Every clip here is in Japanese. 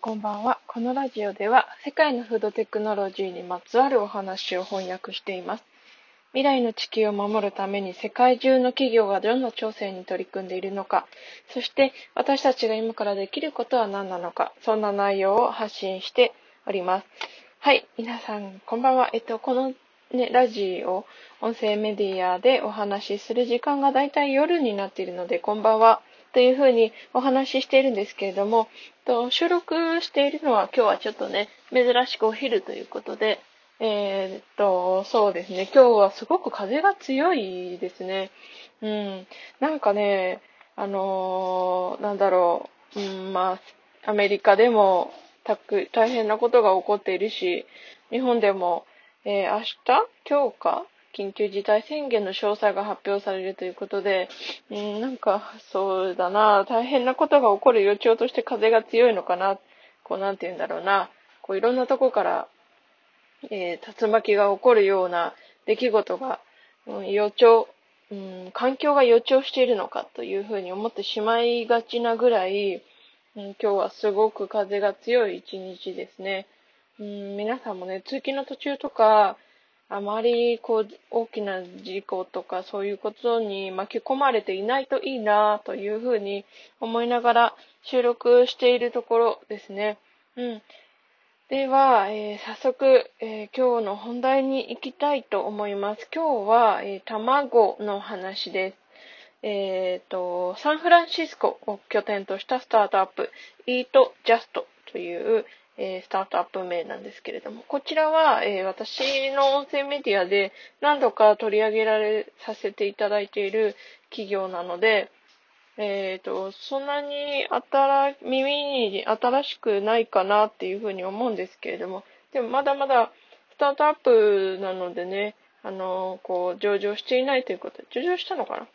こんばんは。このラジオでは世界のフードテクノロジーにまつわるお話を翻訳しています。未来の地球を守るために世界中の企業がどんな挑戦に取り組んでいるのか、そして私たちが今からできることは何なのか、そんな内容を発信しております。はい、皆さん、こんばんは。えっと、このね、ラジオ、音声メディアでお話しする時間がだいたい夜になっているので、こんばんは。というふうにお話ししているんですけれども、と収録しているのは今日はちょっとね、珍しくお昼ということで、えー、っと、そうですね、今日はすごく風が強いですね。うん、なんかね、あのー、なんだろう、うん、まあ、アメリカでもたく大変なことが起こっているし、日本でもえー、明日？今日か？緊急事態宣言の詳細が発表されるということで、うん、なんか、そうだな、大変なことが起こる予兆として風が強いのかな、こう、なんて言うんだろうな、こう、いろんなとこから、えー、竜巻が起こるような出来事が、うん、予兆、うん、環境が予兆しているのかというふうに思ってしまいがちなぐらい、うん、今日はすごく風が強い一日ですね。うん、皆さんもね、通勤の途中とか、あまりこう大きな事故とかそういうことに巻き込まれていないといいなというふうに思いながら収録しているところですね。うん。では、えー、早速、えー、今日の本題に行きたいと思います。今日は、えー、卵の話です。えっ、と、サンフランシスコを拠点としたスタートアップ、イートジャストという、えー、スタートアップ名なんですけれども、こちらは、えー、私の音声メディアで何度か取り上げられさせていただいている企業なので、えっ、ー、と、そんなに新、耳に新しくないかなっていうふうに思うんですけれども、でもまだまだスタートアップなのでね、あの、こう、上場していないということで、上場したのか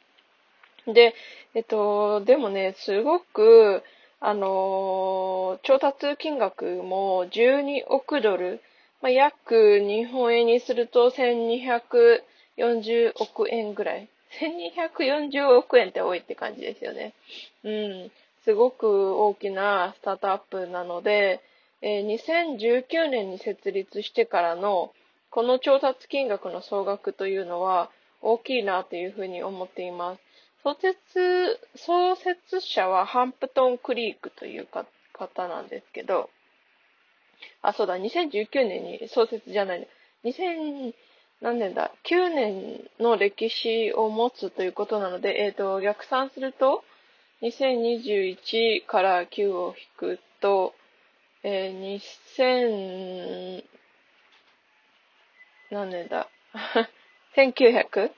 な？で、えっと、でもね、すごく、あの調達金額も12億ドル、まあ、約日本円にすると1240億円ぐらい。1240億円って多いって感じですよね。うん。すごく大きなスタートアップなので、えー、2019年に設立してからのこの調達金額の総額というのは大きいなというふうに思っています。創設、創設者はハンプトンクリークという方なんですけど、あ、そうだ、2019年に創設じゃない、2000、何年だ、9年の歴史を持つということなので、えっ、ー、と、逆算すると、2021から9を引くと、えー、2000、何年だ、1900?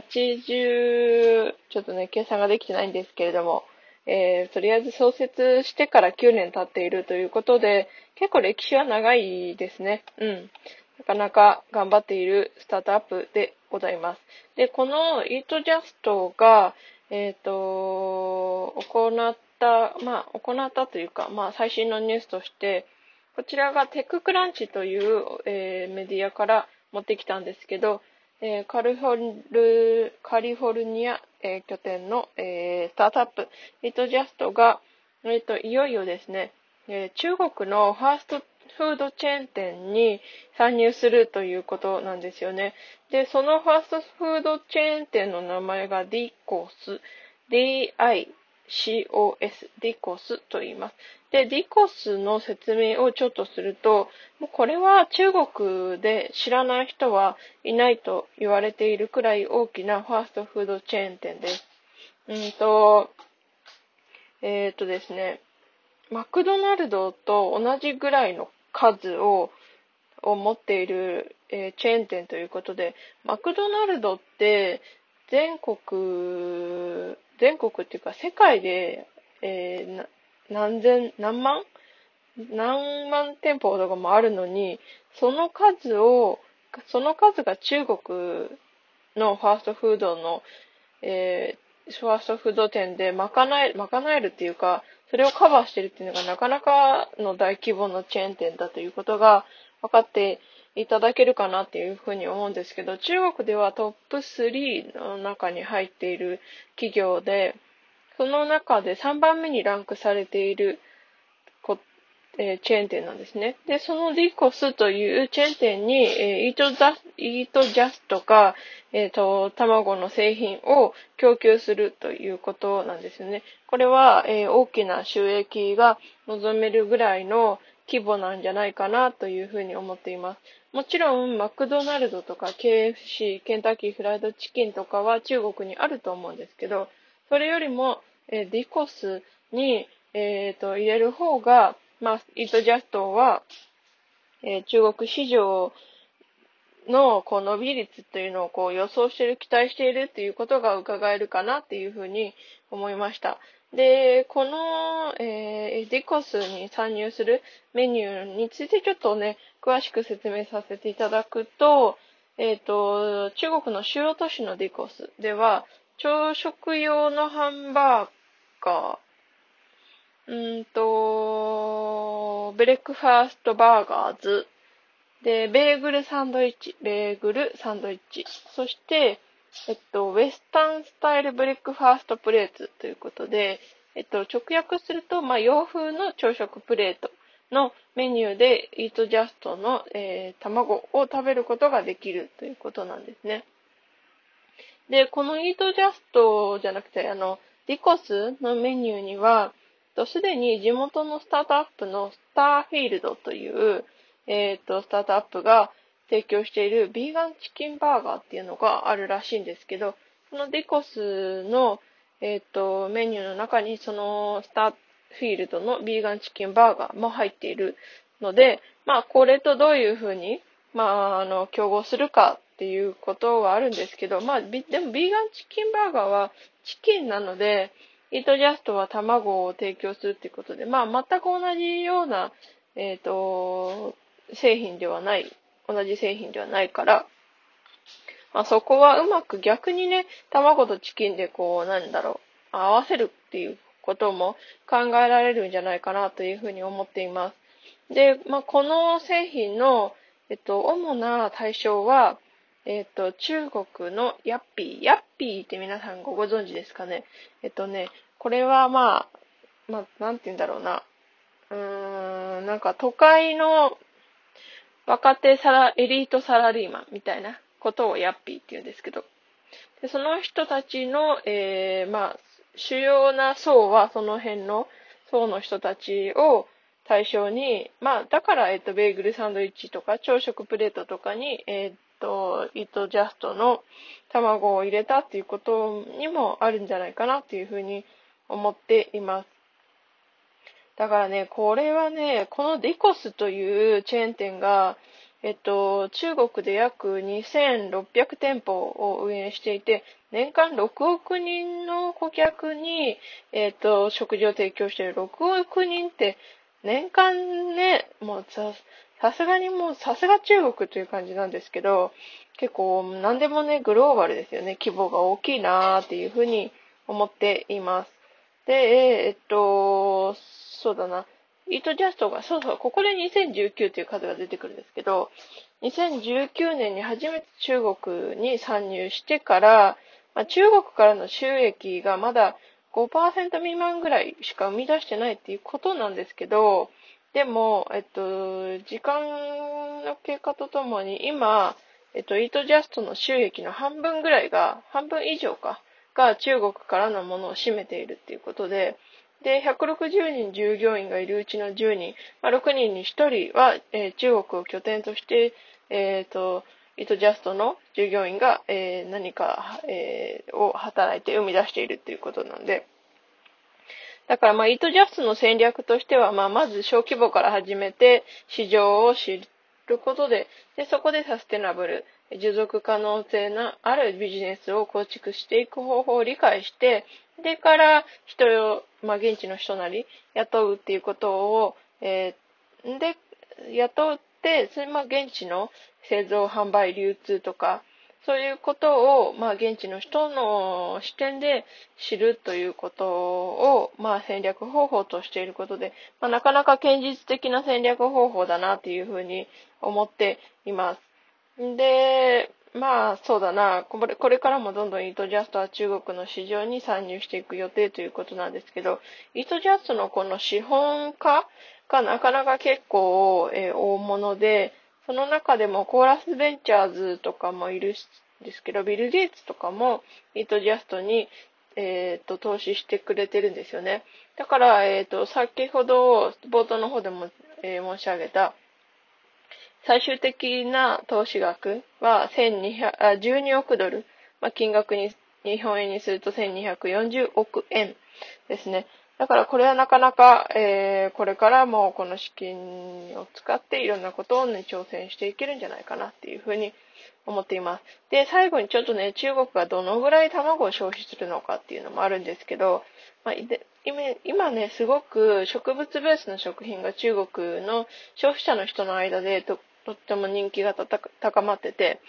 80、ちょっとね、計算ができてないんですけれども、えー、とりあえず創設してから9年経っているということで、結構歴史は長いですね。うん。なかなか頑張っているスタートアップでございます。で、この EatJust が、えっ、ー、と、行った、まあ、行ったというか、まあ、最新のニュースとして、こちらがテッククランチという、えー、メディアから持ってきたんですけど、えー、カリフォルカリフォルニア、えー、拠点の、えー、スタートアップ、イートジャストが、えーと、いよいよですね、え中国のファーストフードチェーン店に参入するということなんですよね。で、そのファーストフードチェーン店の名前が D コース、DI COS、DCOS と言います。で、DCOS の説明をちょっとすると、もうこれは中国で知らない人はいないと言われているくらい大きなファーストフードチェーン店です。うんと、えっ、ー、とですね、マクドナルドと同じぐらいの数をを持っている、えー、チェーン店ということで、マクドナルドって全国全国っていうか世界で、えー、何千、何万？何万店舗とかもあるのに、その数を、その数が中国のファーストフードの、えー、ファーストフード店で賄え、賄えるっていうか、それをカバーしてるっていうのがなかなかの大規模のチェーン店だということが分かっていただけるかなっていうふうに思うんですけど、中国ではトップ3の中に入っている企業で、その中で3番目にランクされているこえー、チェーン店なんですね。で、そのディコスというチェーン店に、えー、イートザ、イートジャストか、えっ、ー、と、卵の製品を供給するということなんですよね。これは、えー、大きな収益が望めるぐらいの規模なんじゃないかなというふうに思っています。もちろん、マクドナルドとか KFC、ケンタッキーフライドチキンとかは中国にあると思うんですけど、それよりも、えー、ディコスに、えっ、ー、と、入れる方が、まあ、イートジャストは、えー、中国市場のこう伸び率というのをこう予想している、期待しているということが伺えるかなっていうふうに思いました。で、この、えー、ディコスに参入するメニューについてちょっとね、詳しく説明させていただくと、えっ、ー、と、中国の主要都市のディコスでは、朝食用のハンバーガー、うんと、 Breakfast Burgers、で、ベーグルサンドイッチ、ベーグルサンドイッチ、そして、えっと、ウェスタンスタイルブレックファーストプレートということで、えっと、直訳すると、まあ、洋風の朝食プレートのメニューで、イートジャストの、えー、卵を食べることができるということなんですね。で、このイートジャストじゃなくて、あの、リコスのメニューには、すでに地元のスタートアップのスターフィールドという、えっ、と、スタートアップが提供しているビーガンチキンバーガーっていうのがあるらしいんですけど、そのディコスの、えっ、ー、と、メニューの中にそのスターフィールドのビーガンチキンバーガーも入っているので、まあ、これとどういうふうに、まあ、あの、競合するかっていうことはあるんですけど、まあ、でもビーガンチキンバーガーはチキンなので、イートジャストは卵を提供するっていうことで、まあ、全く同じような、えっ、ー、と、製品ではない、同じ製品ではないから、まあ、そこはうまく逆にね、卵とチキンでこう、なんだろう、合わせるっていうことも考えられるんじゃないかなというふうに思っています。で、まあ、この製品の、えっと、主な対象は、えっと、中国のヤッピー。ヤッピーって皆さんご存知ですかね？えっとね、これはまあ、まあ、なんて言うんだろうな。うーん、なんか都会の若手サラ、エリートサラリーマンみたいなことをヤッピーって言うんですけど、でその人たちの、えー、まあ、主要な層はその辺の層の人たちを対象に、まあ、だから、えっと、ベーグルサンドイッチとか朝食プレートとかに、えっと、イートジャストの卵を入れたっていうことにもあるんじゃないかなっていうふうに思っています。だからね、これはね、このディコスというチェーン店が、えっと、中国で約2600店舗を運営していて、年間6億人の顧客に、えっと、食事を提供している6億人って、年間ね、もうさ、さすがにもう、さすが中国という感じなんですけど、結構何でもね、グローバルですよね。規模が大きいなーっていうふうに思っています。で、えっと、そうだな。イートジャストが、そうそう、ここで2019という数が出てくるんですけど、2019年に初めて中国に参入してから、まあ、中国からの収益がまだ5%未満ぐらいしか生み出してないっていうことなんですけど、でも、えっと、時間の経過とともに今、えっと、イートジャストの収益の半分ぐらいが、半分以上か、が中国からのものを占めているっていうことで、で、160人従業員がいるうちの10人、まあ、6人に1人は、えー、中国を拠点として、えっ、ー、と、イートジャストの従業員が、えー、何か、え、を働いて生み出しているっていうことなんで、だからまあ、イートジャストの戦略としては、まあ、まず小規模から始めて、市場を知ることで、で、そこでサステナブル、持続可能性のあるビジネスを構築していく方法を理解して、でから人を、まあ、現地の人なり雇うっていうことを、えー、で、雇って、それまあ、現地の製造、販売、流通とか、そういうことを、まあ、現地の人の視点で知るということを、まあ、戦略方法としていることで、まあ、なかなか現実的な戦略方法だなというふうに思っています。で、まあ、そうだな。これこれからもどんどんイートジャストは中国の市場に参入していく予定ということなんですけど、イートジャストのこの資本化がなかなか結構、えー、大物で、その中でもコーラスベンチャーズとかもいるんですけど、ビル・ゲイツとかもイートジャストに、え、ー、と、投資してくれてるんですよね。だから、えっ、ー、と、先ほど冒頭の方でも、え申し上げた、最終的な投資額は1200億ドル、まあ、金額に日本円にすると1240億円ですね。だからこれはなかなか、えー、これからもこの資金を使っていろんなことを、ね、挑戦していけるんじゃないかなっていうふうに思っています。で、最後にちょっとね、中国がどのぐらい卵を消費するのかっていうのもあるんですけど、まあ、今ね、すごく植物ベースの食品が中国の消費者の人の間でとっても人気が高まってて、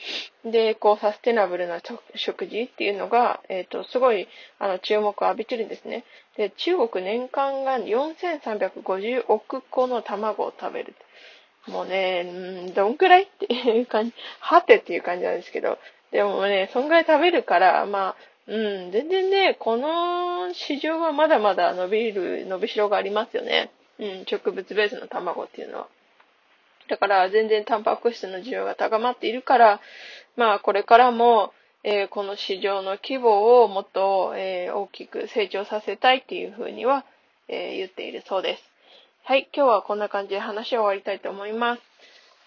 で、こう、サステナブルな食事っていうのが、えっ、ー、と、すごい、あの、注目を浴びてるんですね。で、中国年間が4350億個の卵を食べる。もうね、んどんくらいっていう感じ、はてっていう感じなんですけど、でもね、そんぐらい食べるから、まあ、うん、全然ね、この市場はまだまだ伸びる、伸びしろがありますよね。うん、植物ベースの卵っていうのは。だから全然タンパク質の需要が高まっているから、まあこれからも、えー、この市場の規模をもっと、えー、大きく成長させたいっていうふうには、えー、言っているそうです。はい、今日はこんな感じで話を終わりたいと思います。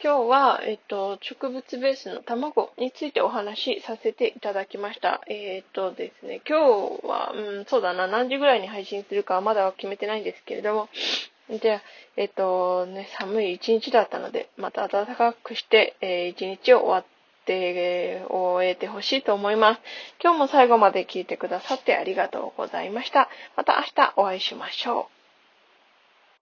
今日は、えっと、植物ベースの卵についてお話しさせていただきました。えっとですね、今日は、うん、そうだな、何時ぐらいに配信するかはまだ決めてないんですけれども、で、えっとね、寒い一日だったので、また暖かくして、えー、一日を終わって、終えてほしいと思います。今日も最後まで聞いてくださってありがとうございました。また明日お会いしましょう。